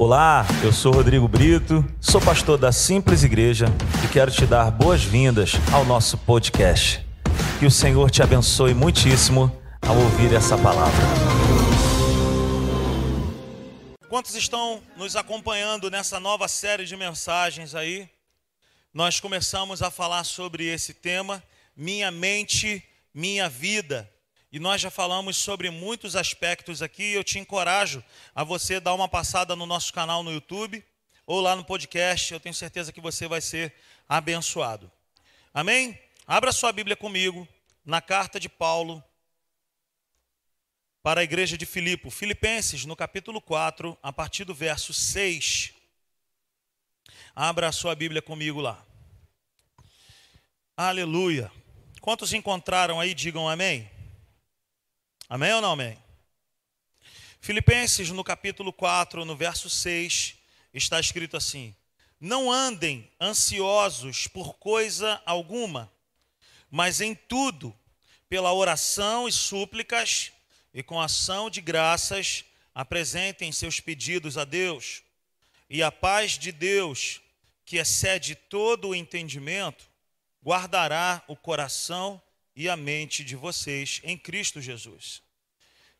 Olá, eu sou Rodrigo Brito, sou pastor da Simples Igreja e quero te dar boas-vindas ao nosso podcast. Que o Senhor te abençoe muitíssimo ao ouvir essa palavra. Quantos estão nos acompanhando nessa nova série de mensagens aí? Nós começamos a falar sobre esse tema, Minha Mente, Minha Vida. E nós já falamos sobre muitos aspectos aqui. Eu te encorajo a você dar uma passada no nosso canal no YouTube ou lá no podcast. Eu tenho certeza que você vai ser abençoado. Amém? Abra sua Bíblia comigo na carta de Paulo para a igreja de Filipe, Filipenses, no capítulo 4, a partir do verso 6. Abra a sua Bíblia comigo lá. Aleluia. Quantos encontraram aí, digam amém. Amém ou não amém? Filipenses, no capítulo 4, no verso 6, está escrito assim: Não andem ansiosos por coisa alguma, mas em tudo, pela oração e súplicas e com ação de graças, apresentem seus pedidos a Deus, e a paz de Deus, que excede todo o entendimento, guardará o coração e a mente de vocês em Cristo Jesus.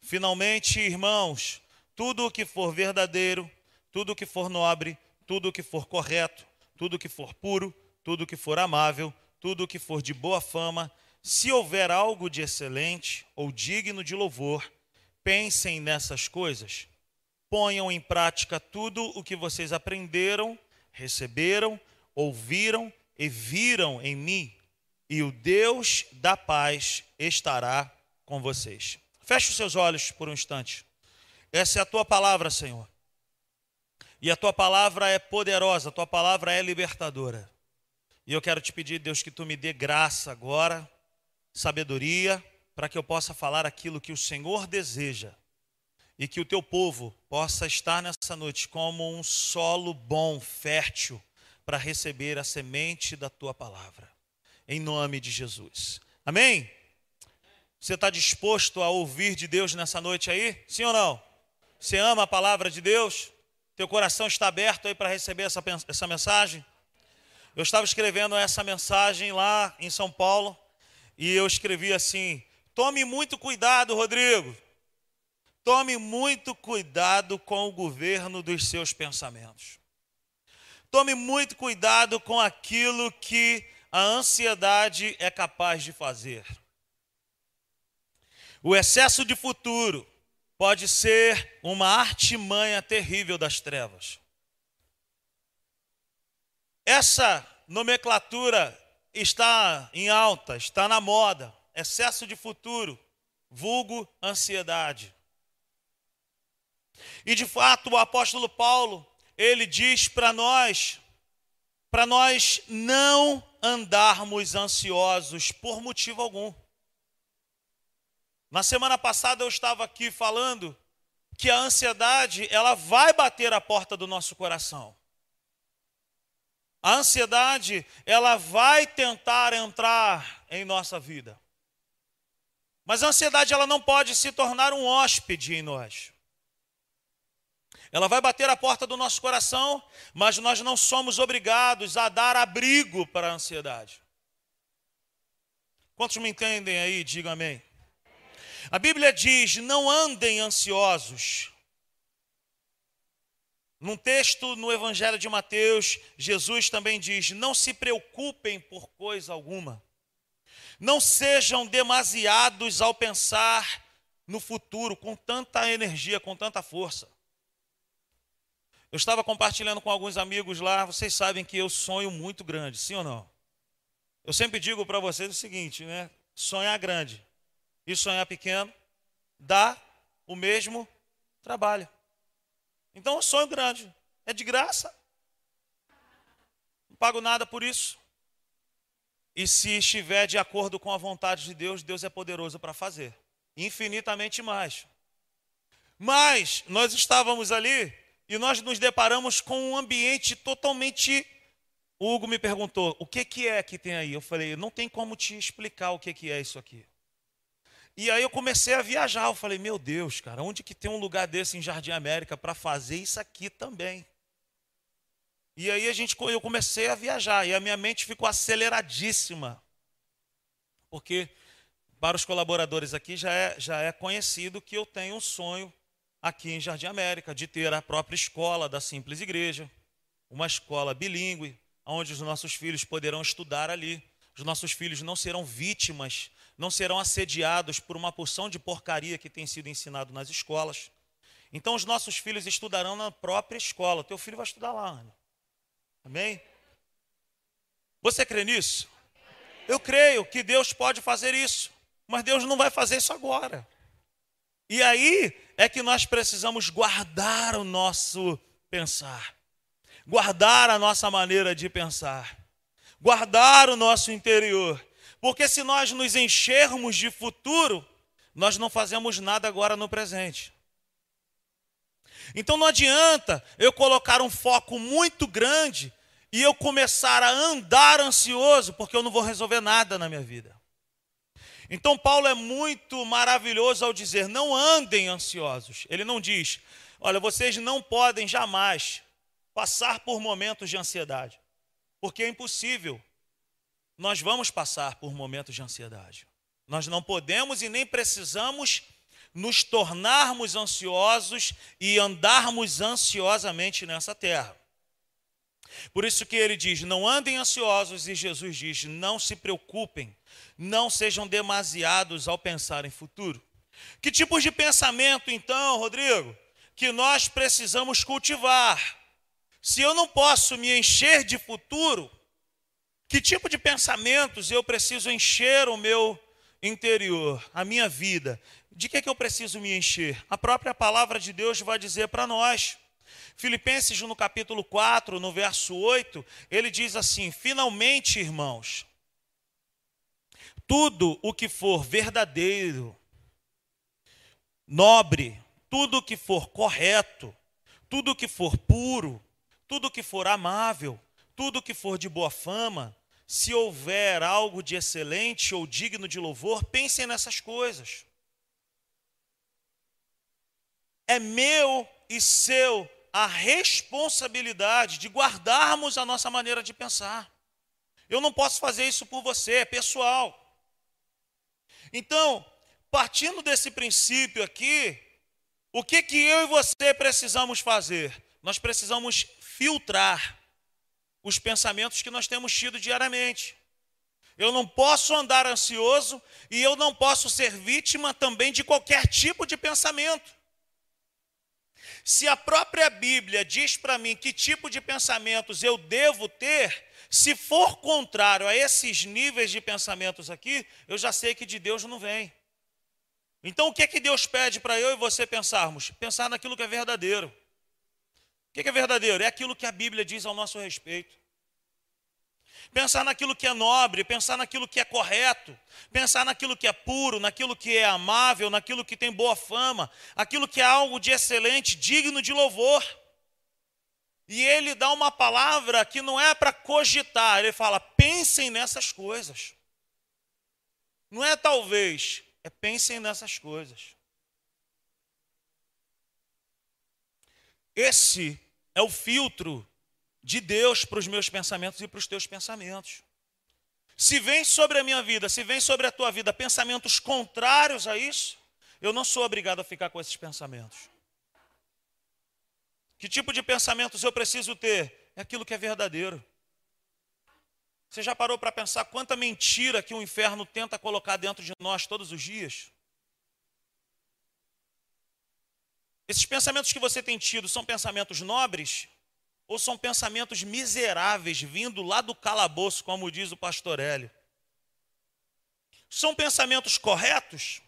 Finalmente, irmãos, tudo o que for verdadeiro, tudo o que for nobre, tudo o que for correto, tudo o que for puro, tudo o que for amável, tudo o que for de boa fama, se houver algo de excelente ou digno de louvor, pensem nessas coisas. Ponham em prática tudo o que vocês aprenderam, receberam, ouviram e viram em mim e o Deus da paz estará com vocês. Feche os seus olhos por um instante. Essa é a tua palavra, Senhor. E a tua palavra é poderosa, a tua palavra é libertadora. E eu quero te pedir, Deus, que tu me dê graça agora, sabedoria, para que eu possa falar aquilo que o Senhor deseja. E que o teu povo possa estar nessa noite como um solo bom, fértil, para receber a semente da tua palavra em nome de Jesus. Amém? Você está disposto a ouvir de Deus nessa noite aí? Sim ou não? Você ama a palavra de Deus? Teu coração está aberto aí para receber essa, essa mensagem? Eu estava escrevendo essa mensagem lá em São Paulo e eu escrevi assim: tome muito cuidado, Rodrigo. Tome muito cuidado com o governo dos seus pensamentos. Tome muito cuidado com aquilo que a ansiedade é capaz de fazer. O excesso de futuro pode ser uma artimanha terrível das trevas. Essa nomenclatura está em alta, está na moda. Excesso de futuro, vulgo ansiedade. E de fato, o apóstolo Paulo, ele diz para nós, para nós não andarmos ansiosos por motivo algum. Na semana passada eu estava aqui falando que a ansiedade, ela vai bater a porta do nosso coração. A ansiedade, ela vai tentar entrar em nossa vida. Mas a ansiedade, ela não pode se tornar um hóspede em nós. Ela vai bater a porta do nosso coração, mas nós não somos obrigados a dar abrigo para a ansiedade. Quantos me entendem aí? Digam amém. A Bíblia diz: não andem ansiosos. Num texto no Evangelho de Mateus, Jesus também diz: não se preocupem por coisa alguma. Não sejam demasiados ao pensar no futuro com tanta energia, com tanta força. Eu estava compartilhando com alguns amigos lá, vocês sabem que eu sonho muito grande, sim ou não? Eu sempre digo para vocês o seguinte, né? Sonhar grande e sonhar pequeno dá o mesmo trabalho. Então, eu sonho grande, é de graça. Não pago nada por isso. E se estiver de acordo com a vontade de Deus, Deus é poderoso para fazer infinitamente mais. Mas nós estávamos ali e nós nos deparamos com um ambiente totalmente. O Hugo me perguntou: o que, que é que tem aí? Eu falei: não tem como te explicar o que, que é isso aqui. E aí eu comecei a viajar. Eu falei, meu Deus, cara, onde que tem um lugar desse em Jardim América para fazer isso aqui também? E aí a gente, eu comecei a viajar e a minha mente ficou aceleradíssima. Porque para os colaboradores aqui já é, já é conhecido que eu tenho um sonho aqui em Jardim América de ter a própria escola da Simples Igreja, uma escola bilíngue, onde os nossos filhos poderão estudar ali. Os nossos filhos não serão vítimas, não serão assediados por uma porção de porcaria que tem sido ensinado nas escolas. Então os nossos filhos estudarão na própria escola. Teu filho vai estudar lá, Ana. Amém? Você crê nisso? Eu creio que Deus pode fazer isso, mas Deus não vai fazer isso agora. E aí é que nós precisamos guardar o nosso pensar, guardar a nossa maneira de pensar, guardar o nosso interior, porque se nós nos enchermos de futuro, nós não fazemos nada agora no presente. Então não adianta eu colocar um foco muito grande e eu começar a andar ansioso, porque eu não vou resolver nada na minha vida. Então Paulo é muito maravilhoso ao dizer: não andem ansiosos. Ele não diz, olha, vocês não podem jamais passar por momentos de ansiedade, porque é impossível. Nós vamos passar por momentos de ansiedade. Nós não podemos e nem precisamos nos tornarmos ansiosos e andarmos ansiosamente nessa terra. Por isso que ele diz: não andem ansiosos, e Jesus diz: não se preocupem, não sejam demasiados ao pensar em futuro. Que tipos de pensamento, então, Rodrigo, que nós precisamos cultivar? Se eu não posso me encher de futuro, que tipo de pensamentos eu preciso encher o meu interior, a minha vida? De que, é que eu preciso me encher? A própria palavra de Deus vai dizer para nós. Filipenses, no capítulo 4, no verso 8, ele diz assim: Finalmente, irmãos, tudo o que for verdadeiro, nobre, tudo o que for correto, tudo o que for puro, tudo o que for amável, tudo o que for de boa fama, se houver algo de excelente ou digno de louvor, pensem nessas coisas. É meu e seu a responsabilidade de guardarmos a nossa maneira de pensar. Eu não posso fazer isso por você, é pessoal. Então, partindo desse princípio aqui, o que que eu e você precisamos fazer? Nós precisamos filtrar os pensamentos que nós temos tido diariamente. Eu não posso andar ansioso e eu não posso ser vítima também de qualquer tipo de pensamento. Se a própria Bíblia diz para mim que tipo de pensamentos eu devo ter, se for contrário a esses níveis de pensamentos aqui, eu já sei que de Deus não vem. Então o que é que Deus pede para eu e você pensarmos? Pensar naquilo que é verdadeiro. O que é verdadeiro? É aquilo que a Bíblia diz ao nosso respeito pensar naquilo que é nobre, pensar naquilo que é correto, pensar naquilo que é puro, naquilo que é amável, naquilo que tem boa fama, aquilo que é algo de excelente, digno de louvor. E ele dá uma palavra que não é para cogitar, ele fala: pensem nessas coisas. Não é talvez, é pensem nessas coisas. Esse é o filtro de Deus para os meus pensamentos e para os teus pensamentos. Se vem sobre a minha vida, se vem sobre a tua vida pensamentos contrários a isso, eu não sou obrigado a ficar com esses pensamentos. Que tipo de pensamentos eu preciso ter? É aquilo que é verdadeiro. Você já parou para pensar quanta mentira que o inferno tenta colocar dentro de nós todos os dias? Esses pensamentos que você tem tido são pensamentos nobres? Ou são pensamentos miseráveis vindo lá do calabouço, como diz o pastor Hélio? São pensamentos corretos?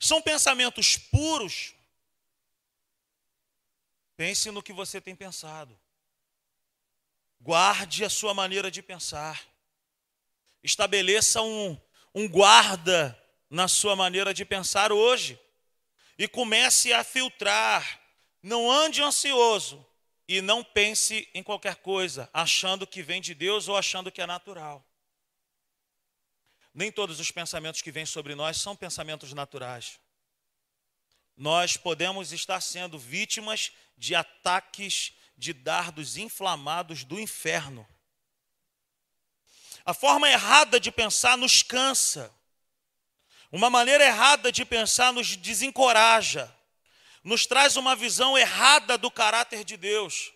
São pensamentos puros? Pense no que você tem pensado. Guarde a sua maneira de pensar. Estabeleça um, um guarda na sua maneira de pensar hoje. E comece a filtrar. Não ande ansioso, e não pense em qualquer coisa, achando que vem de Deus ou achando que é natural. nem todos os pensamentos que vêm sobre nós são pensamentos naturais. Nós podemos estar sendo vítimas de ataques de dardos inflamados do inferno. A forma errada de pensar nos cansa. Uma maneira errada de pensar nos desencoraja. Nos traz uma visão errada do caráter de Deus.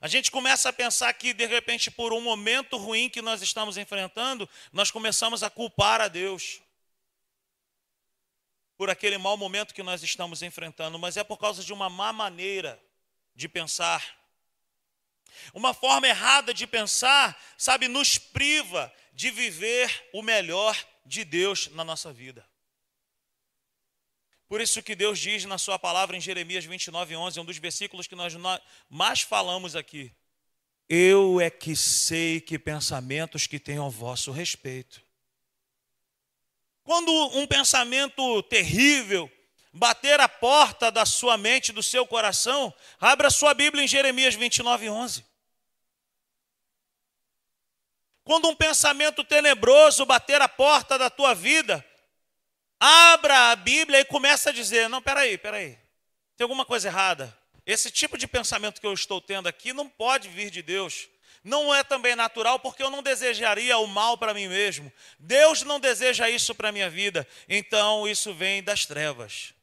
A gente começa a pensar que, de repente, por um momento ruim que nós estamos enfrentando, nós começamos a culpar a Deus por aquele mau momento que nós estamos enfrentando, mas é por causa de uma má maneira de pensar. Uma forma errada de pensar, sabe, nos priva de viver o melhor de Deus na nossa vida. Por isso que Deus diz na sua palavra em Jeremias 29, 11, um dos versículos que nós mais falamos aqui. Eu é que sei que pensamentos que tenho ao vosso respeito. Quando um pensamento terrível bater a porta da sua mente, do seu coração, abra sua Bíblia em Jeremias 29, 11. Quando um pensamento tenebroso bater a porta da tua vida, abra a Bíblia e começa a dizer: Não, peraí, peraí, tem alguma coisa errada. Esse tipo de pensamento que eu estou tendo aqui não pode vir de Deus. Não é também natural, porque eu não desejaria o mal para mim mesmo. Deus não deseja isso para a minha vida. Então isso vem das trevas.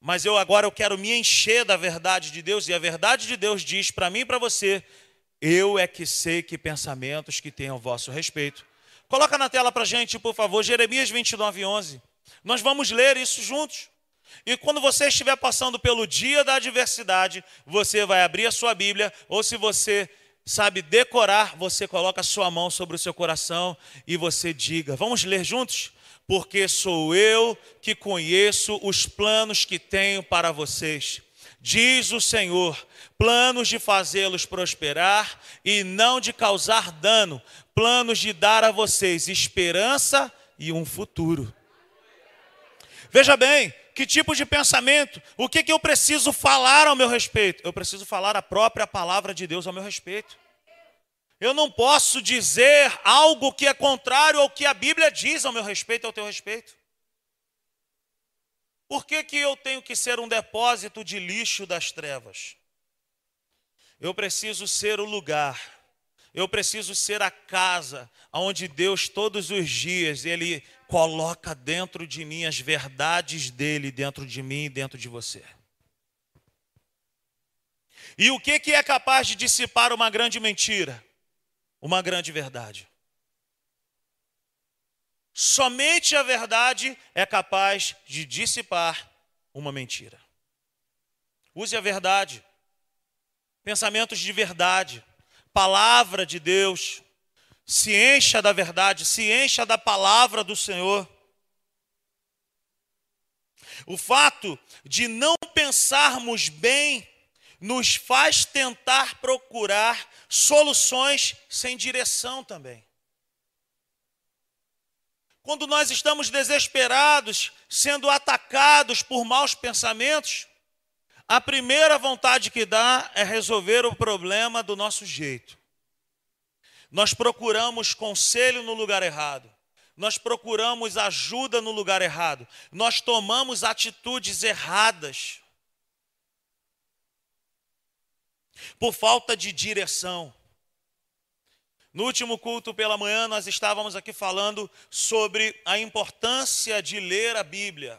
Mas eu agora eu quero me encher da verdade de Deus, e a verdade de Deus diz para mim e para você eu é que sei que pensamentos que tenho ao vosso respeito. Coloca na tela para gente, por favor, Jeremias 29, 11. Nós vamos ler isso juntos. E quando você estiver passando pelo dia da adversidade, você vai abrir a sua Bíblia, ou se você sabe decorar, você coloca a sua mão sobre o seu coração e você diga: Vamos ler juntos? Porque sou eu que conheço os planos que tenho para vocês diz o Senhor, planos de fazê-los prosperar e não de causar dano, planos de dar a vocês esperança e um futuro. Veja bem, que tipo de pensamento, o que, que eu preciso falar ao meu respeito? Eu preciso falar a própria palavra de Deus ao meu respeito. Eu não posso dizer algo que é contrário ao que a Bíblia diz ao meu respeito, ao teu respeito. Por que, que eu tenho que ser um depósito de lixo das trevas? Eu preciso ser o lugar, eu preciso ser a casa onde Deus todos os dias ele coloca dentro de mim as verdades dele, dentro de mim e dentro de você. E o que, que é capaz de dissipar uma grande mentira? Uma grande verdade. Somente a verdade é capaz de dissipar uma mentira. Use a verdade, pensamentos de verdade, palavra de Deus. Se encha da verdade, se encha da palavra do Senhor. O fato de não pensarmos bem nos faz tentar procurar soluções sem direção também. Quando nós estamos desesperados, sendo atacados por maus pensamentos, a primeira vontade que dá é resolver o problema do nosso jeito. Nós procuramos conselho no lugar errado. Nós procuramos ajuda no lugar errado. Nós tomamos atitudes erradas. Por falta de direção. No último culto pela manhã, nós estávamos aqui falando sobre a importância de ler a Bíblia.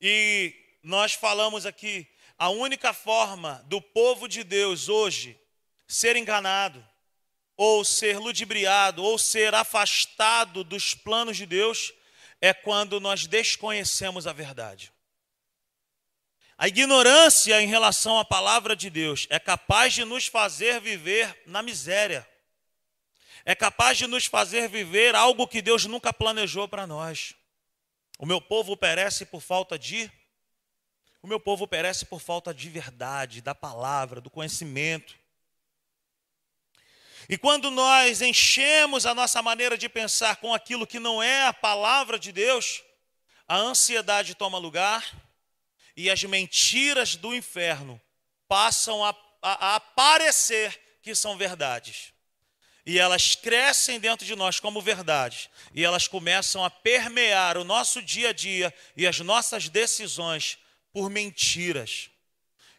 E nós falamos aqui, a única forma do povo de Deus hoje ser enganado, ou ser ludibriado, ou ser afastado dos planos de Deus, é quando nós desconhecemos a verdade. A ignorância em relação à palavra de Deus é capaz de nos fazer viver na miséria. É capaz de nos fazer viver algo que Deus nunca planejou para nós. O meu povo perece por falta de o meu povo perece por falta de verdade, da palavra, do conhecimento. E quando nós enchemos a nossa maneira de pensar com aquilo que não é a palavra de Deus, a ansiedade toma lugar, e as mentiras do inferno passam a, a, a aparecer que são verdades. e elas crescem dentro de nós como verdade, e elas começam a permear o nosso dia a dia e as nossas decisões por mentiras.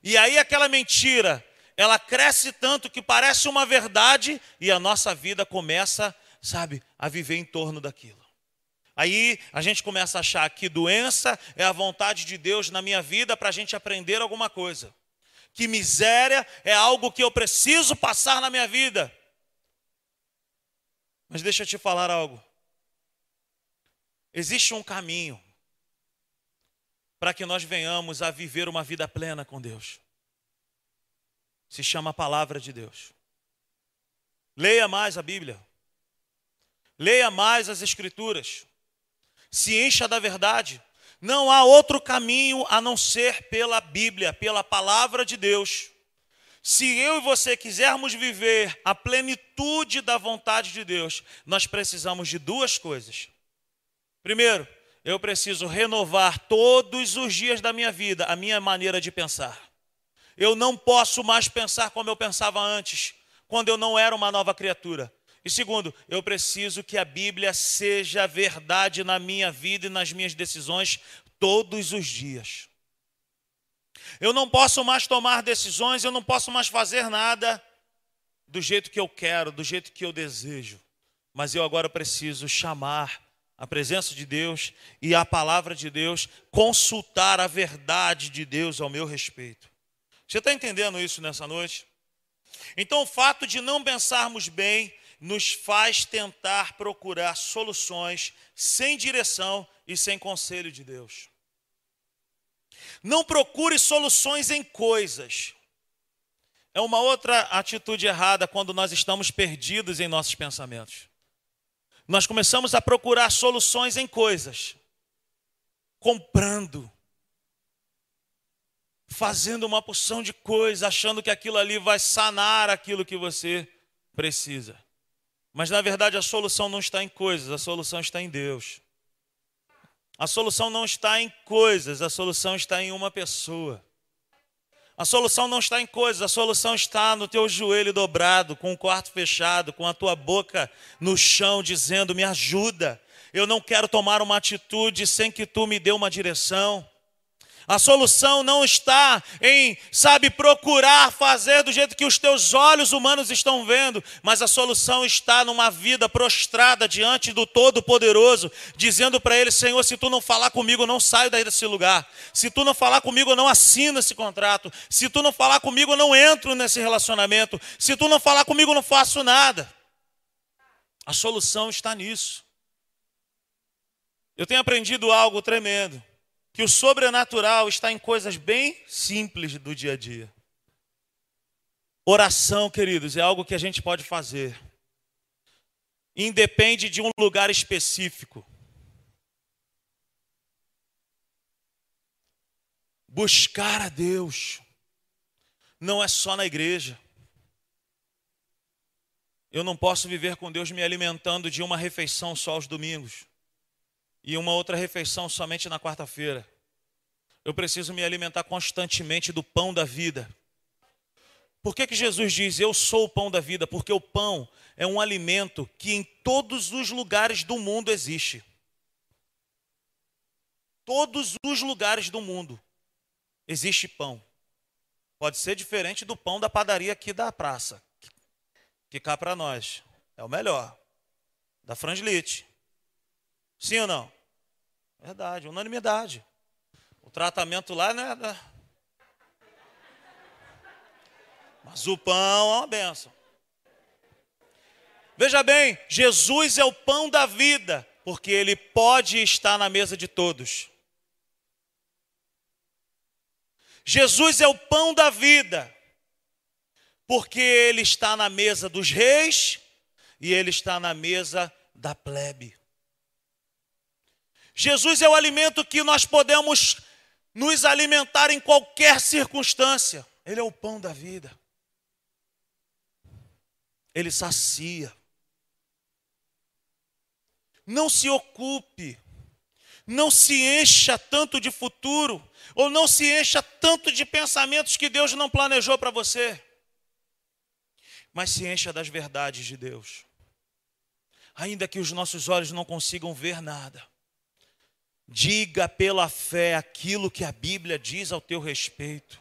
E aí aquela mentira, ela cresce tanto que parece uma verdade e a nossa vida começa, sabe, a viver em torno daquilo. Aí a gente começa a achar que doença é a vontade de Deus na minha vida para a gente aprender alguma coisa. Que miséria é algo que eu preciso passar na minha vida. Mas deixa eu te falar algo. Existe um caminho para que nós venhamos a viver uma vida plena com Deus. Se chama a palavra de Deus. Leia mais a Bíblia. Leia mais as Escrituras. Se encha da verdade. Não há outro caminho a não ser pela Bíblia, pela palavra de Deus. Se eu e você quisermos viver a plenitude da vontade de Deus, nós precisamos de duas coisas. Primeiro, eu preciso renovar todos os dias da minha vida a minha maneira de pensar. Eu não posso mais pensar como eu pensava antes, quando eu não era uma nova criatura. E segundo, eu preciso que a Bíblia seja verdade na minha vida e nas minhas decisões todos os dias. Eu não posso mais tomar decisões, eu não posso mais fazer nada do jeito que eu quero, do jeito que eu desejo. Mas eu agora preciso chamar a presença de Deus e a palavra de Deus, consultar a verdade de Deus ao meu respeito. Você está entendendo isso nessa noite? Então, o fato de não pensarmos bem nos faz tentar procurar soluções sem direção e sem conselho de Deus. Não procure soluções em coisas. É uma outra atitude errada quando nós estamos perdidos em nossos pensamentos. Nós começamos a procurar soluções em coisas, comprando, fazendo uma porção de coisas, achando que aquilo ali vai sanar aquilo que você precisa. Mas na verdade a solução não está em coisas, a solução está em Deus. A solução não está em coisas, a solução está em uma pessoa. A solução não está em coisas, a solução está no teu joelho dobrado, com o quarto fechado, com a tua boca no chão, dizendo: Me ajuda. Eu não quero tomar uma atitude sem que tu me dê uma direção. A solução não está em, sabe, procurar fazer do jeito que os teus olhos humanos estão vendo, mas a solução está numa vida prostrada diante do Todo-Poderoso, dizendo para ele: Senhor, se tu não falar comigo, eu não saio daí desse lugar. Se tu não falar comigo, eu não assino esse contrato. Se tu não falar comigo, eu não entro nesse relacionamento. Se tu não falar comigo, eu não faço nada. A solução está nisso. Eu tenho aprendido algo tremendo que o sobrenatural está em coisas bem simples do dia a dia. Oração, queridos, é algo que a gente pode fazer. Independe de um lugar específico. Buscar a Deus não é só na igreja. Eu não posso viver com Deus me alimentando de uma refeição só aos domingos e uma outra refeição somente na quarta-feira. Eu preciso me alimentar constantemente do pão da vida. Por que, que Jesus diz, Eu sou o pão da vida? Porque o pão é um alimento que em todos os lugares do mundo existe. Todos os lugares do mundo existe pão. Pode ser diferente do pão da padaria aqui da praça, que cá para nós é o melhor, da frangilite. Sim ou não? Verdade, unanimidade. O tratamento lá não é. Mas o pão é uma benção. Veja bem, Jesus é o pão da vida, porque ele pode estar na mesa de todos. Jesus é o pão da vida, porque ele está na mesa dos reis e ele está na mesa da plebe. Jesus é o alimento que nós podemos nos alimentar em qualquer circunstância. Ele é o pão da vida. Ele sacia. Não se ocupe, não se encha tanto de futuro, ou não se encha tanto de pensamentos que Deus não planejou para você. mas se encha das verdades de Deus. Ainda que os nossos olhos não consigam ver nada, diga pela fé aquilo que a Bíblia diz ao teu respeito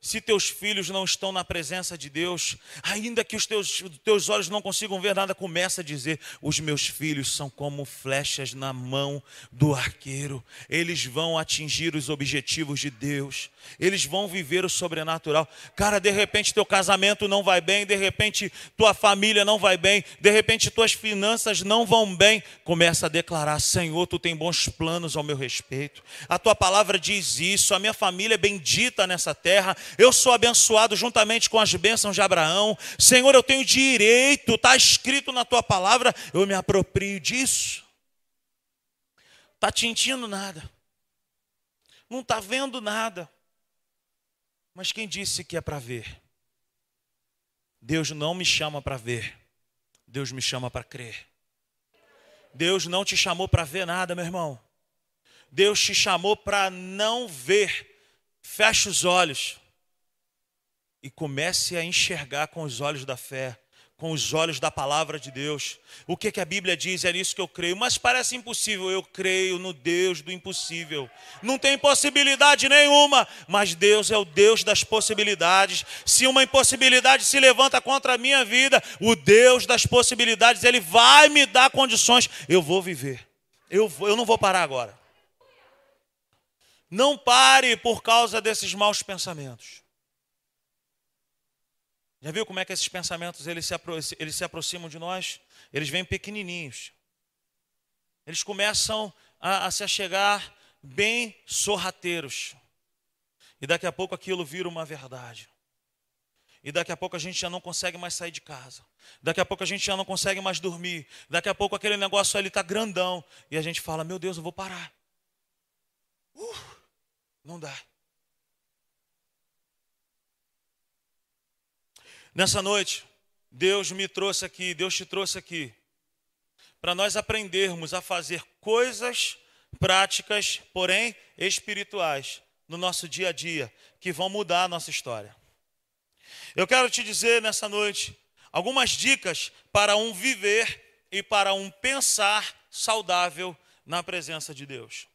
se teus filhos não estão na presença de Deus, ainda que os teus, teus olhos não consigam ver nada, começa a dizer: os meus filhos são como flechas na mão do arqueiro, eles vão atingir os objetivos de Deus, eles vão viver o sobrenatural. Cara, de repente teu casamento não vai bem, de repente tua família não vai bem, de repente tuas finanças não vão bem, começa a declarar: Senhor, tu tem bons planos ao meu respeito, a tua palavra diz isso, a minha família é bendita nessa terra eu sou abençoado juntamente com as bênçãos de Abraão. Senhor, eu tenho direito, está escrito na tua palavra, eu me aproprio disso. Está tintindo nada, não está vendo nada. Mas quem disse que é para ver? Deus não me chama para ver, Deus me chama para crer. Deus não te chamou para ver nada, meu irmão. Deus te chamou para não ver. Feche os olhos e comece a enxergar com os olhos da fé, com os olhos da palavra de Deus. O que, que a Bíblia diz? É nisso que eu creio. Mas parece impossível. Eu creio no Deus do impossível. Não tem possibilidade nenhuma, mas Deus é o Deus das possibilidades. Se uma impossibilidade se levanta contra a minha vida, o Deus das possibilidades, Ele vai me dar condições. Eu vou viver. Eu, eu não vou parar agora. Não pare por causa desses maus pensamentos. Já viu como é que esses pensamentos eles se, eles se aproximam de nós? Eles vêm pequenininhos. Eles começam a, a se achegar bem sorrateiros. E daqui a pouco aquilo vira uma verdade. E daqui a pouco a gente já não consegue mais sair de casa. Daqui a pouco a gente já não consegue mais dormir. Daqui a pouco aquele negócio ali está grandão. E a gente fala: Meu Deus, eu vou parar. Uh, não dá. Nessa noite, Deus me trouxe aqui, Deus te trouxe aqui, para nós aprendermos a fazer coisas práticas, porém espirituais, no nosso dia a dia, que vão mudar a nossa história. Eu quero te dizer nessa noite algumas dicas para um viver e para um pensar saudável na presença de Deus.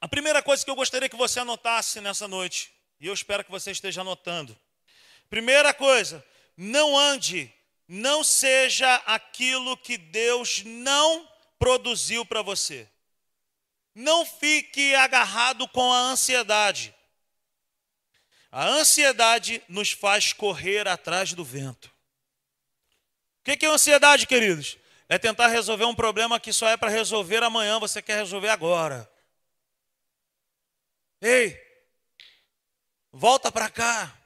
A primeira coisa que eu gostaria que você anotasse nessa noite, e eu espero que você esteja anotando, Primeira coisa, não ande, não seja aquilo que Deus não produziu para você. Não fique agarrado com a ansiedade. A ansiedade nos faz correr atrás do vento. O que é ansiedade, queridos? É tentar resolver um problema que só é para resolver amanhã, você quer resolver agora. Ei, volta para cá.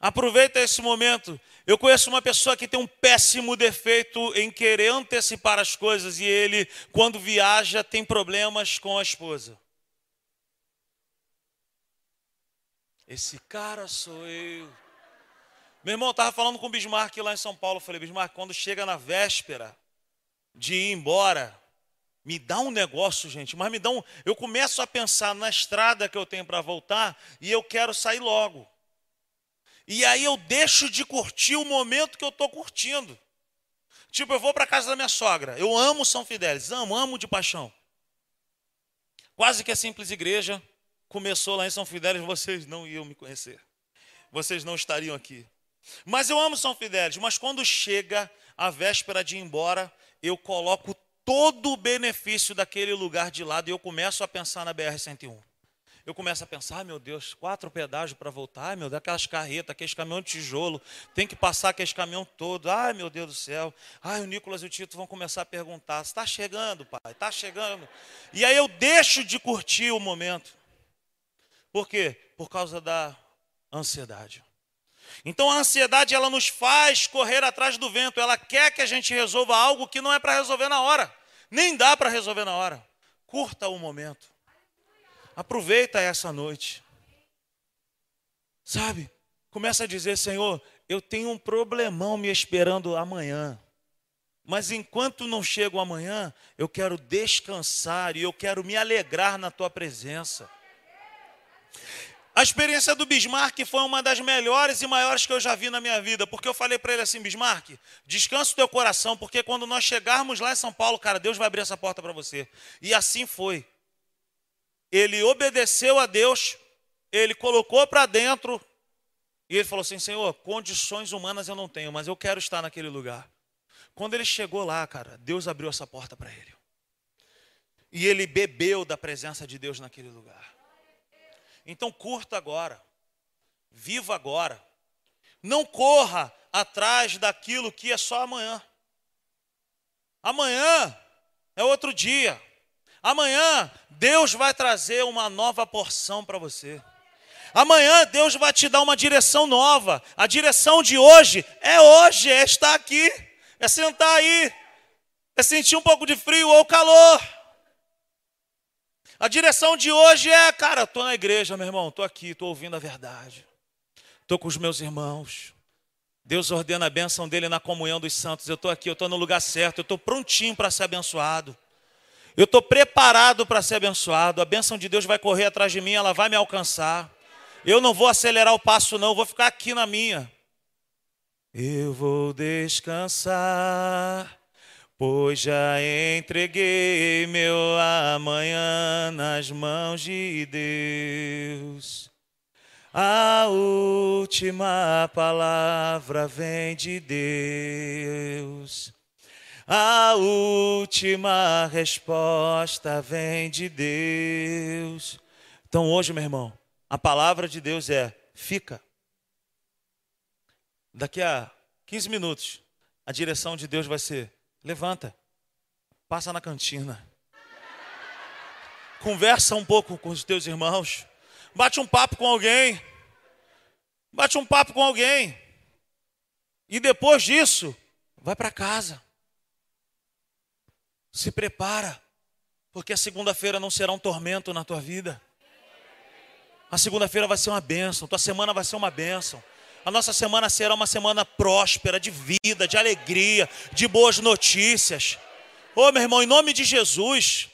Aproveita esse momento. Eu conheço uma pessoa que tem um péssimo defeito em querer antecipar as coisas e ele, quando viaja, tem problemas com a esposa. Esse cara sou eu. Meu irmão, estava falando com o Bismarck lá em São Paulo. Eu falei, Bismarck, quando chega na véspera de ir embora, me dá um negócio, gente, mas me dá um. Eu começo a pensar na estrada que eu tenho para voltar e eu quero sair logo. E aí eu deixo de curtir o momento que eu estou curtindo. Tipo, eu vou para casa da minha sogra. Eu amo São Fidélis, amo, amo de paixão. Quase que a simples igreja começou lá em São Fidélis, vocês não iam me conhecer. Vocês não estariam aqui. Mas eu amo São Fidélis, mas quando chega a véspera de ir embora, eu coloco todo o benefício daquele lugar de lado e eu começo a pensar na BR-101 eu começo a pensar, meu Deus, quatro pedágios para voltar, ai meu Deus, aquelas carretas, aqueles caminhões de tijolo, tem que passar aqueles caminhão todo, ai meu Deus do céu, ai o Nicolas e o Tito vão começar a perguntar, está chegando, pai, está chegando. E aí eu deixo de curtir o momento. Por quê? Por causa da ansiedade. Então a ansiedade ela nos faz correr atrás do vento, ela quer que a gente resolva algo que não é para resolver na hora, nem dá para resolver na hora. Curta o momento. Aproveita essa noite. Sabe? Começa a dizer, Senhor, eu tenho um problemão me esperando amanhã. Mas enquanto não chego amanhã, eu quero descansar e eu quero me alegrar na tua presença. A experiência do Bismarck foi uma das melhores e maiores que eu já vi na minha vida, porque eu falei para ele assim, Bismarck, descansa o teu coração, porque quando nós chegarmos lá em São Paulo, cara, Deus vai abrir essa porta para você. E assim foi. Ele obedeceu a Deus, ele colocou para dentro, e ele falou assim: Senhor, condições humanas eu não tenho, mas eu quero estar naquele lugar. Quando ele chegou lá, cara, Deus abriu essa porta para ele. E ele bebeu da presença de Deus naquele lugar. Então curta agora, viva agora. Não corra atrás daquilo que é só amanhã. Amanhã é outro dia. Amanhã Deus vai trazer uma nova porção para você. Amanhã Deus vai te dar uma direção nova. A direção de hoje é hoje, é estar aqui, é sentar aí, é sentir um pouco de frio ou calor. A direção de hoje é, cara, estou na igreja, meu irmão, estou aqui, estou ouvindo a verdade. Estou com os meus irmãos. Deus ordena a bênção dele na comunhão dos santos. Eu estou aqui, eu estou no lugar certo, eu estou prontinho para ser abençoado. Eu estou preparado para ser abençoado. A bênção de Deus vai correr atrás de mim, ela vai me alcançar. Eu não vou acelerar o passo, não, vou ficar aqui na minha. Eu vou descansar Pois já entreguei meu amanhã nas mãos de Deus. A última palavra vem de Deus. A última resposta vem de Deus. Então hoje, meu irmão, a palavra de Deus é: fica. Daqui a 15 minutos, a direção de Deus vai ser Levanta, passa na cantina, conversa um pouco com os teus irmãos, bate um papo com alguém, bate um papo com alguém, e depois disso, vai para casa. Se prepara, porque a segunda-feira não será um tormento na tua vida. A segunda-feira vai ser uma bênção, tua semana vai ser uma bênção. A nossa semana será uma semana próspera, de vida, de alegria, de boas notícias. Ô oh, meu irmão, em nome de Jesus,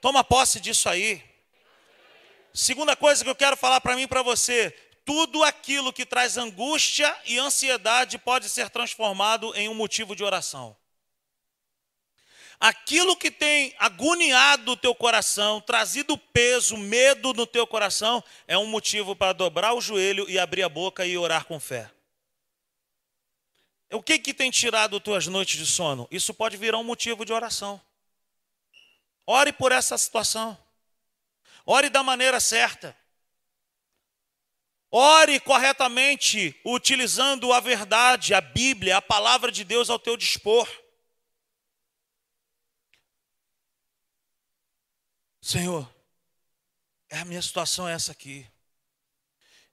toma posse disso aí. Segunda coisa que eu quero falar para mim e para você: tudo aquilo que traz angústia e ansiedade pode ser transformado em um motivo de oração. Aquilo que tem agoniado o teu coração, trazido peso, medo no teu coração, é um motivo para dobrar o joelho e abrir a boca e orar com fé. O que, que tem tirado tuas noites de sono? Isso pode virar um motivo de oração. Ore por essa situação. Ore da maneira certa. Ore corretamente, utilizando a verdade, a Bíblia, a palavra de Deus ao teu dispor. Senhor, a minha situação é essa aqui.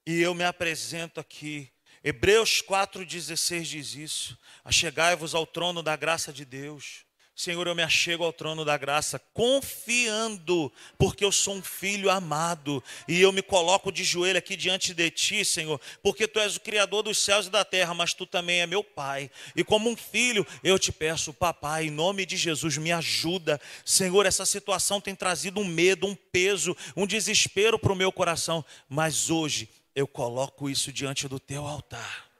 E eu me apresento aqui. Hebreus 4,16 diz isso. Achegai-vos ao trono da graça de Deus Senhor, eu me achego ao trono da graça, confiando, porque eu sou um filho amado, e eu me coloco de joelho aqui diante de ti, Senhor, porque tu és o Criador dos céus e da terra, mas tu também é meu Pai, e como um filho, eu te peço, papai, em nome de Jesus, me ajuda, Senhor. Essa situação tem trazido um medo, um peso, um desespero para o meu coração, mas hoje eu coloco isso diante do teu altar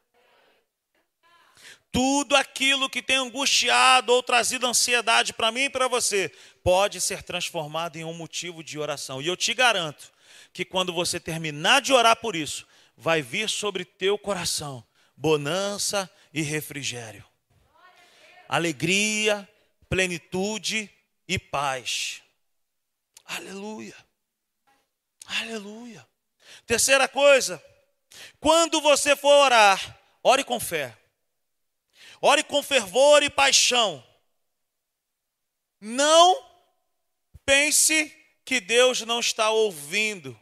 tudo aquilo que tem angustiado ou trazido ansiedade para mim e para você pode ser transformado em um motivo de oração. E eu te garanto que quando você terminar de orar por isso, vai vir sobre teu coração bonança e refrigério. Alegria, plenitude e paz. Aleluia. Aleluia. Terceira coisa, quando você for orar, ore com fé. Ore com fervor e paixão. Não pense que Deus não está ouvindo.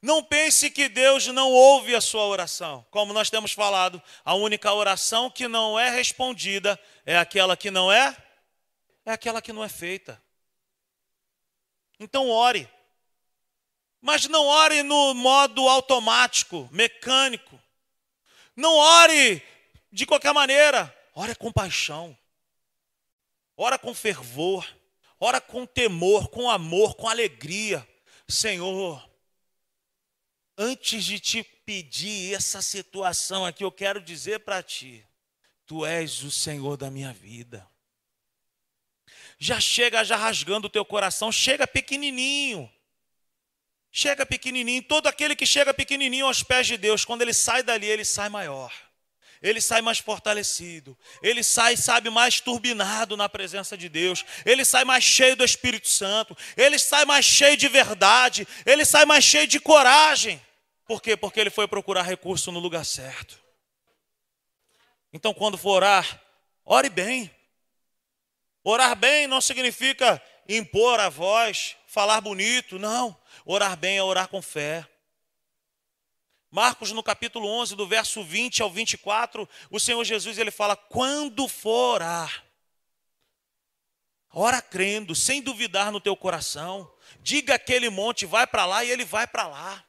Não pense que Deus não ouve a sua oração. Como nós temos falado, a única oração que não é respondida é aquela que não é é aquela que não é feita. Então ore. Mas não ore no modo automático, mecânico. Não ore de qualquer maneira, ora com paixão, ora com fervor, ora com temor, com amor, com alegria. Senhor, antes de te pedir essa situação aqui, eu quero dizer para ti: Tu és o Senhor da minha vida. Já chega já rasgando o teu coração, chega pequenininho. Chega pequenininho, todo aquele que chega pequenininho aos pés de Deus, quando ele sai dali, ele sai maior. Ele sai mais fortalecido, ele sai, sabe, mais turbinado na presença de Deus, ele sai mais cheio do Espírito Santo, ele sai mais cheio de verdade, ele sai mais cheio de coragem. Por quê? Porque ele foi procurar recurso no lugar certo. Então, quando for orar, ore bem. Orar bem não significa impor a voz, falar bonito, não. Orar bem é orar com fé. Marcos no capítulo 11, do verso 20 ao 24, o Senhor Jesus ele fala: "Quando for ora crendo, sem duvidar no teu coração. Diga aquele monte, vai para lá e ele vai para lá.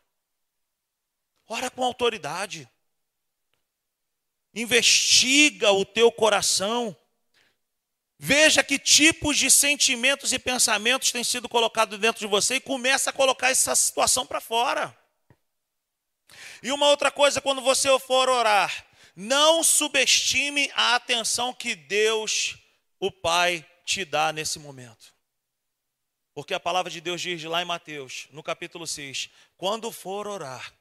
Ora com autoridade investiga o teu coração, veja que tipos de sentimentos e pensamentos têm sido colocados dentro de você e começa a colocar essa situação para fora. E uma outra coisa, quando você for orar, não subestime a atenção que Deus, o Pai, te dá nesse momento. Porque a palavra de Deus diz lá em Mateus, no capítulo 6, quando for orar,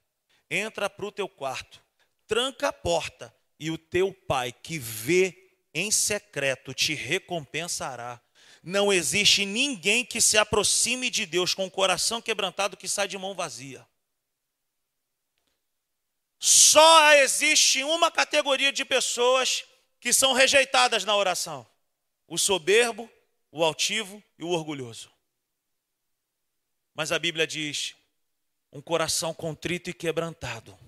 entra para o teu quarto, tranca a porta e o teu pai que vê em secreto te recompensará. Não existe ninguém que se aproxime de Deus com o coração quebrantado que sai de mão vazia. Só existe uma categoria de pessoas que são rejeitadas na oração: o soberbo, o altivo e o orgulhoso. Mas a Bíblia diz: um coração contrito e quebrantado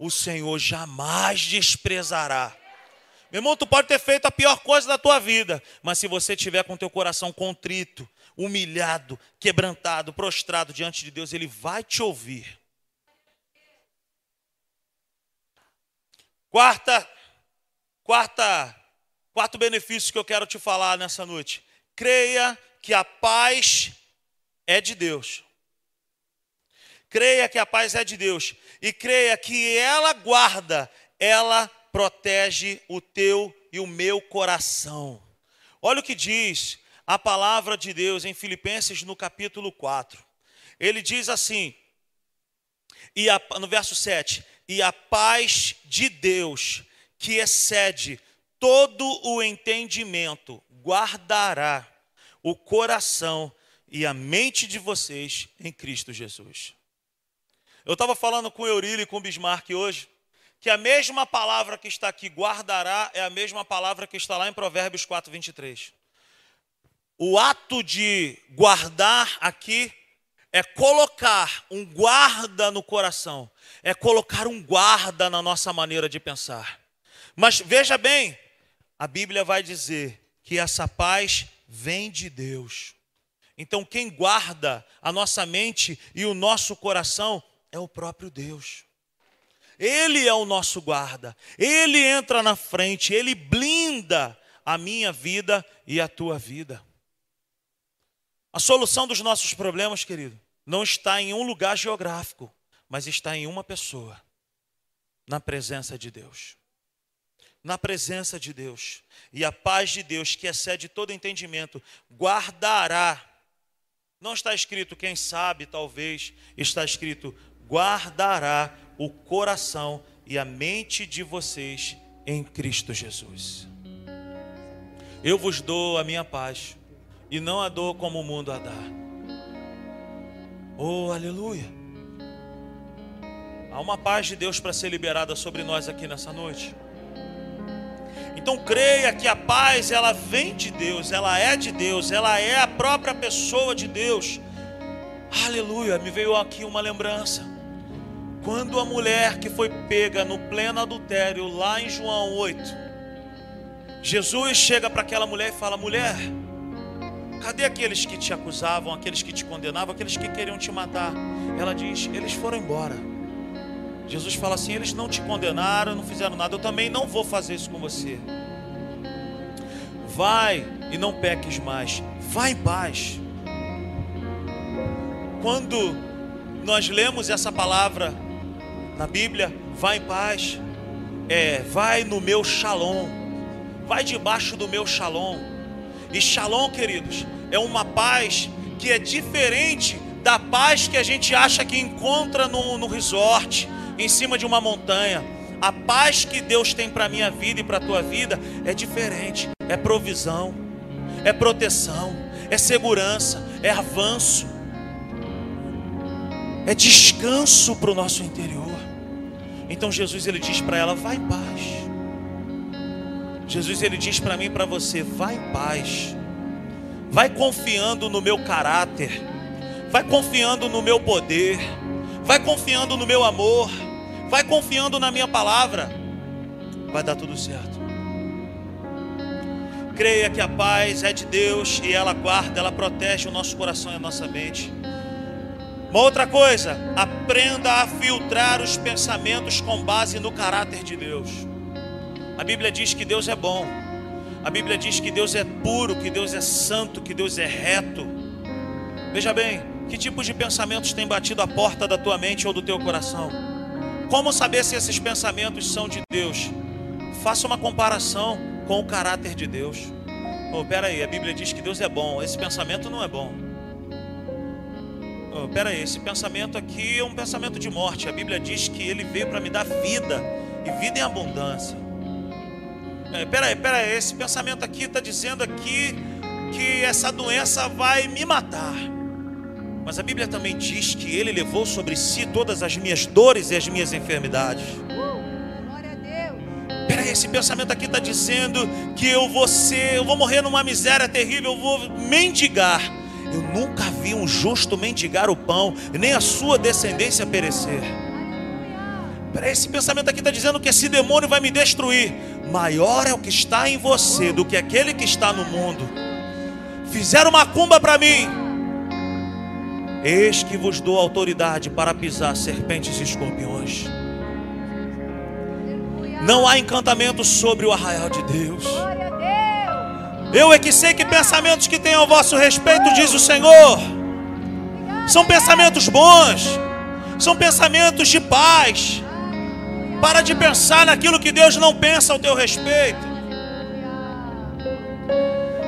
o Senhor jamais desprezará. Meu irmão, tu pode ter feito a pior coisa da tua vida, mas se você tiver com teu coração contrito, humilhado, quebrantado, prostrado diante de Deus, ele vai te ouvir. Quarta, quarta, quarto benefício que eu quero te falar nessa noite. Creia que a paz é de Deus. Creia que a paz é de Deus e creia que ela guarda, ela protege o teu e o meu coração. Olha o que diz a palavra de Deus em Filipenses no capítulo 4. Ele diz assim, e a, no verso 7: E a paz de Deus, que excede todo o entendimento, guardará o coração e a mente de vocês em Cristo Jesus. Eu estava falando com Eurílio e com Bismarck hoje, que a mesma palavra que está aqui, guardará, é a mesma palavra que está lá em Provérbios 4, 23. O ato de guardar aqui é colocar um guarda no coração, é colocar um guarda na nossa maneira de pensar. Mas veja bem, a Bíblia vai dizer que essa paz vem de Deus. Então, quem guarda a nossa mente e o nosso coração é o próprio Deus. Ele é o nosso guarda, ele entra na frente, ele blinda a minha vida e a tua vida. A solução dos nossos problemas, querido, não está em um lugar geográfico, mas está em uma pessoa, na presença de Deus. Na presença de Deus. E a paz de Deus, que excede todo entendimento, guardará. Não está escrito, quem sabe, talvez, está escrito, guardará o coração e a mente de vocês em Cristo Jesus. Eu vos dou a minha paz e não a dou como o mundo a dá. Oh, aleluia! Há uma paz de Deus para ser liberada sobre nós aqui nessa noite. Então creia que a paz ela vem de Deus, ela é de Deus, ela é a própria pessoa de Deus. Aleluia, me veio aqui uma lembrança. Quando a mulher que foi pega no pleno adultério, lá em João 8, Jesus chega para aquela mulher e fala: Mulher, cadê aqueles que te acusavam, aqueles que te condenavam, aqueles que queriam te matar? Ela diz: Eles foram embora. Jesus fala assim: Eles não te condenaram, não fizeram nada, eu também não vou fazer isso com você. Vai e não peques mais, vai em paz. Quando nós lemos essa palavra Na Bíblia, vai em paz. É, vai no meu shalom. Vai debaixo do meu shalom. E shalom, queridos, é uma paz que é diferente da paz que a gente acha que encontra no, no resort, em cima de uma montanha. A paz que Deus tem para a minha vida e para a tua vida é diferente. É provisão, é proteção, é segurança, é avanço, é descanso para o nosso interior. Então Jesus ele diz para ela: vai em paz. Jesus ele diz para mim e para você: vai em paz. Vai confiando no meu caráter. Vai confiando no meu poder. Vai confiando no meu amor. Vai confiando na minha palavra. Vai dar tudo certo. Creia que a paz é de Deus e ela guarda, ela protege o nosso coração e a nossa mente. Uma outra coisa, aprenda a filtrar os pensamentos com base no caráter de Deus. A Bíblia diz que Deus é bom. A Bíblia diz que Deus é puro, que Deus é santo, que Deus é reto. Veja bem, que tipos de pensamentos têm batido a porta da tua mente ou do teu coração? Como saber se esses pensamentos são de Deus? Faça uma comparação com o caráter de Deus. Oh, pera aí, a Bíblia diz que Deus é bom. Esse pensamento não é bom. Oh, pera aí, esse pensamento aqui é um pensamento de morte. A Bíblia diz que ele veio para me dar vida e vida em abundância. É, peraí, peraí, esse pensamento aqui está dizendo aqui que essa doença vai me matar. Mas a Bíblia também diz que Ele levou sobre si todas as minhas dores e as minhas enfermidades. Peraí, esse pensamento aqui está dizendo que eu vou ser, eu vou morrer numa miséria terrível, eu vou mendigar. Eu nunca vi um justo mendigar o pão, nem a sua descendência perecer. Peraí, esse pensamento aqui está dizendo que esse demônio vai me destruir. Maior é o que está em você do que aquele que está no mundo. Fizeram uma cumba para mim. Eis que vos dou autoridade para pisar serpentes e escorpiões. Não há encantamento sobre o arraial de Deus. Eu é que sei que pensamentos que tenho ao vosso respeito, diz o Senhor, são pensamentos bons, são pensamentos de paz para de pensar naquilo que Deus não pensa ao teu respeito.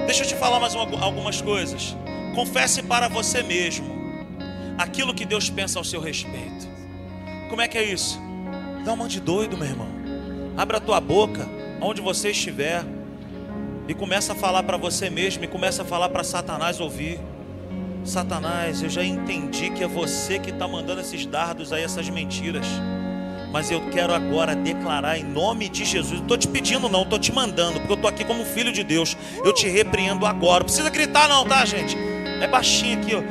Deixa eu te falar mais uma, algumas coisas. Confesse para você mesmo aquilo que Deus pensa ao seu respeito. Como é que é isso? Dá uma de doido, meu irmão. Abra a tua boca, onde você estiver, e começa a falar para você mesmo, e começa a falar para Satanás ouvir. Satanás, eu já entendi que é você que está mandando esses dardos aí, essas mentiras. Mas eu quero agora declarar em nome de Jesus. Não estou te pedindo, não, estou te mandando, porque eu estou aqui como filho de Deus. Eu te repreendo agora. Não precisa gritar, não, tá, gente? É baixinho aqui, ó.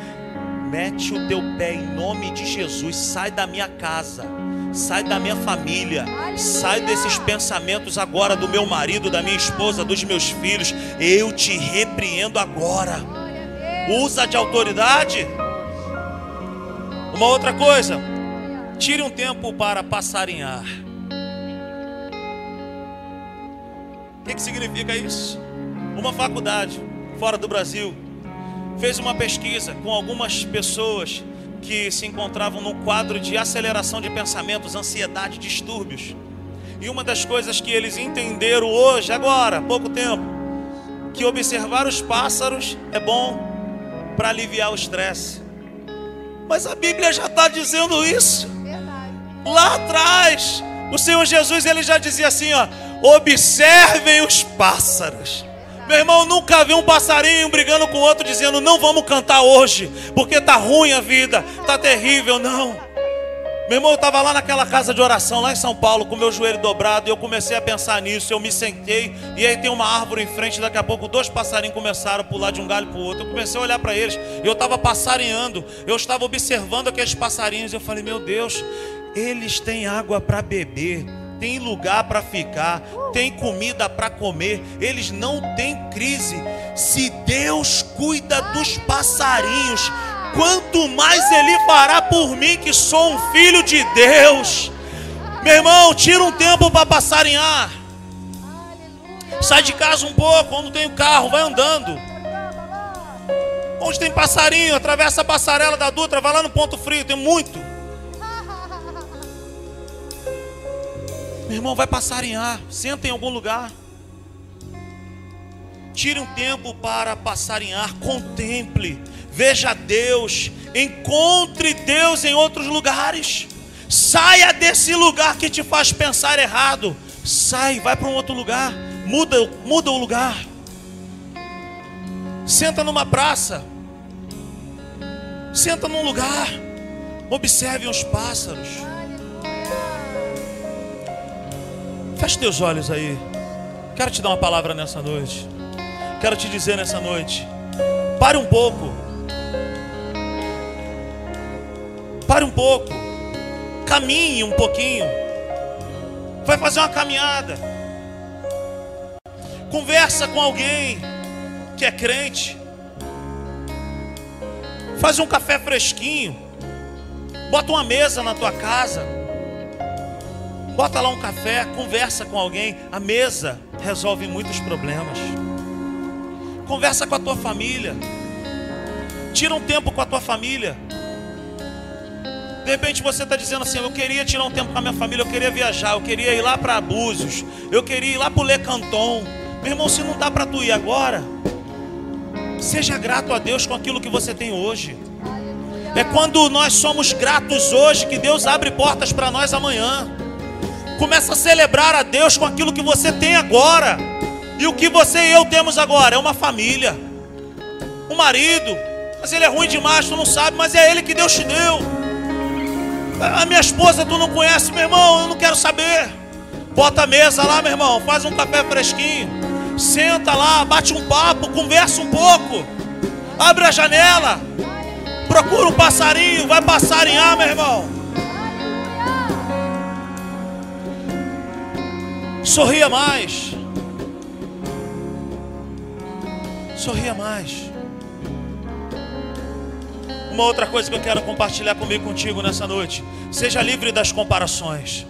Mete o teu pé em nome de Jesus. Sai da minha casa. Sai da minha família. Sai desses pensamentos agora do meu marido, da minha esposa, dos meus filhos. Eu te repreendo agora. Usa de autoridade. Uma outra coisa. Tire um tempo para passarinhar. O que, que significa isso? Uma faculdade fora do Brasil fez uma pesquisa com algumas pessoas que se encontravam no quadro de aceleração de pensamentos, ansiedade, distúrbios. E uma das coisas que eles entenderam hoje, agora, pouco tempo, que observar os pássaros é bom para aliviar o estresse. Mas a Bíblia já está dizendo isso. Lá atrás, o Senhor Jesus ele já dizia assim, ó: observem os pássaros. Meu irmão, nunca vi um passarinho brigando com outro dizendo: "Não vamos cantar hoje, porque tá ruim a vida, tá terrível". Não. Meu irmão, eu estava lá naquela casa de oração, lá em São Paulo, com meu joelho dobrado, e eu comecei a pensar nisso. Eu me sentei, e aí tem uma árvore em frente, daqui a pouco dois passarinhos começaram a pular de um galho para o outro. Eu comecei a olhar para eles, eu estava passarinhando, eu estava observando aqueles passarinhos, e eu falei, meu Deus, eles têm água para beber, tem lugar para ficar, tem comida para comer, eles não têm crise. Se Deus cuida dos passarinhos, quanto mais Ele fará por mim, que sou um filho de Deus. Meu irmão, tira um tempo para passarinhar. Sai de casa um pouco, onde tem o carro, vai andando. Onde tem passarinho, atravessa a passarela da Dutra, vai lá no ponto frio, tem muito. Meu irmão, vai passarinhar. Senta em algum lugar. Tire um tempo para passarinhar. Contemple. Veja Deus. Encontre Deus em outros lugares. Saia desse lugar que te faz pensar errado. Sai, vai para um outro lugar. Muda, muda o lugar. Senta numa praça. Senta num lugar. Observe os pássaros. Feche teus olhos aí. Quero te dar uma palavra nessa noite. Quero te dizer nessa noite. Pare um pouco. Pare um pouco. Caminhe um pouquinho. Vai fazer uma caminhada. Conversa com alguém que é crente. Faz um café fresquinho. Bota uma mesa na tua casa. Bota lá um café, conversa com alguém. A mesa resolve muitos problemas. Conversa com a tua família. Tira um tempo com a tua família. De repente você está dizendo assim: Eu queria tirar um tempo com a minha família, eu queria viajar, eu queria ir lá para Abusos, eu queria ir lá para o Lecanton. Meu irmão, se não dá para tu ir agora, seja grato a Deus com aquilo que você tem hoje. É quando nós somos gratos hoje que Deus abre portas para nós amanhã. Começa a celebrar a Deus com aquilo que você tem agora. E o que você e eu temos agora é uma família, um marido. Mas ele é ruim demais, tu não sabe, mas é ele que Deus te deu. A minha esposa tu não conhece, meu irmão, eu não quero saber. Bota a mesa lá, meu irmão, faz um café fresquinho. Senta lá, bate um papo, conversa um pouco. Abre a janela. Procura um passarinho, vai passarinhar, meu irmão. Sorria mais. Sorria mais. Uma outra coisa que eu quero compartilhar comigo contigo nessa noite. Seja livre das comparações.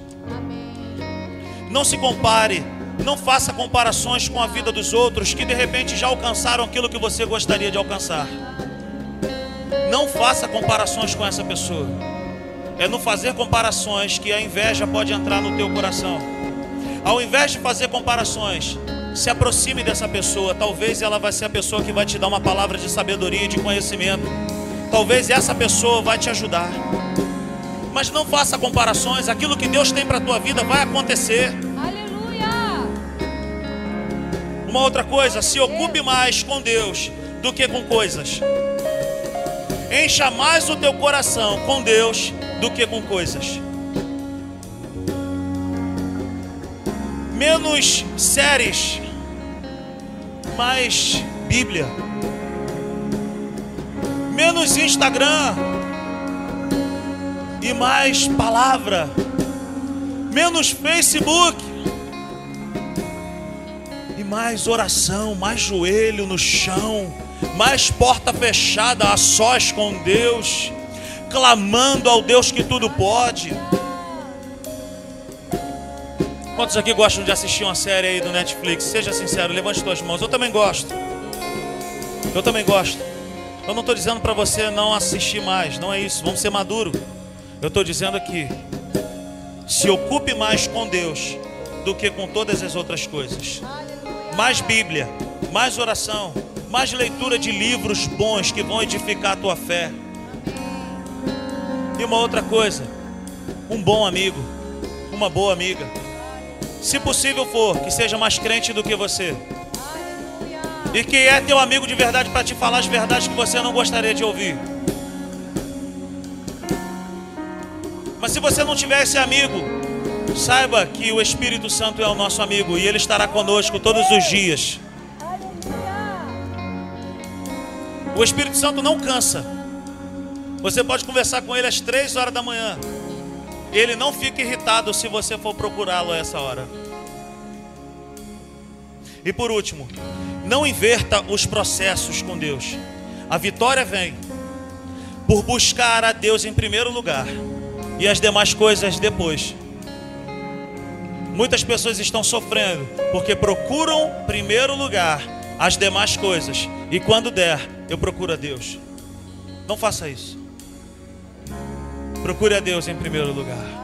Não se compare. Não faça comparações com a vida dos outros que de repente já alcançaram aquilo que você gostaria de alcançar. Não faça comparações com essa pessoa. É no fazer comparações que a inveja pode entrar no teu coração. Ao invés de fazer comparações, se aproxime dessa pessoa. Talvez ela vai ser a pessoa que vai te dar uma palavra de sabedoria e de conhecimento. Talvez essa pessoa vai te ajudar. Mas não faça comparações. Aquilo que Deus tem para a tua vida vai acontecer. Aleluia! Uma outra coisa, se ocupe mais com Deus do que com coisas. Encha mais o teu coração com Deus do que com coisas. Menos séries, mais Bíblia. Menos Instagram e mais palavra. Menos Facebook e mais oração, mais joelho no chão, mais porta fechada a sós com Deus, clamando ao Deus que tudo pode. Quantos aqui gostam de assistir uma série aí do Netflix? Seja sincero, levante suas mãos. Eu também gosto. Eu também gosto. Eu não estou dizendo para você não assistir mais, não é isso. Vamos ser maduro. Eu estou dizendo aqui, se ocupe mais com Deus do que com todas as outras coisas. Mais Bíblia, mais oração, mais leitura de livros bons que vão edificar a tua fé. E uma outra coisa, um bom amigo, uma boa amiga. Se possível for, que seja mais crente do que você. E que é teu amigo de verdade para te falar as verdades que você não gostaria de ouvir. Mas se você não tiver esse amigo, saiba que o Espírito Santo é o nosso amigo e ele estará conosco todos os dias. O Espírito Santo não cansa. Você pode conversar com ele às três horas da manhã. Ele não fica irritado se você for procurá-lo a essa hora. E por último, não inverta os processos com Deus. A vitória vem por buscar a Deus em primeiro lugar e as demais coisas depois. Muitas pessoas estão sofrendo porque procuram primeiro lugar as demais coisas e quando der, eu procuro a Deus. Não faça isso. Procure a Deus em primeiro lugar.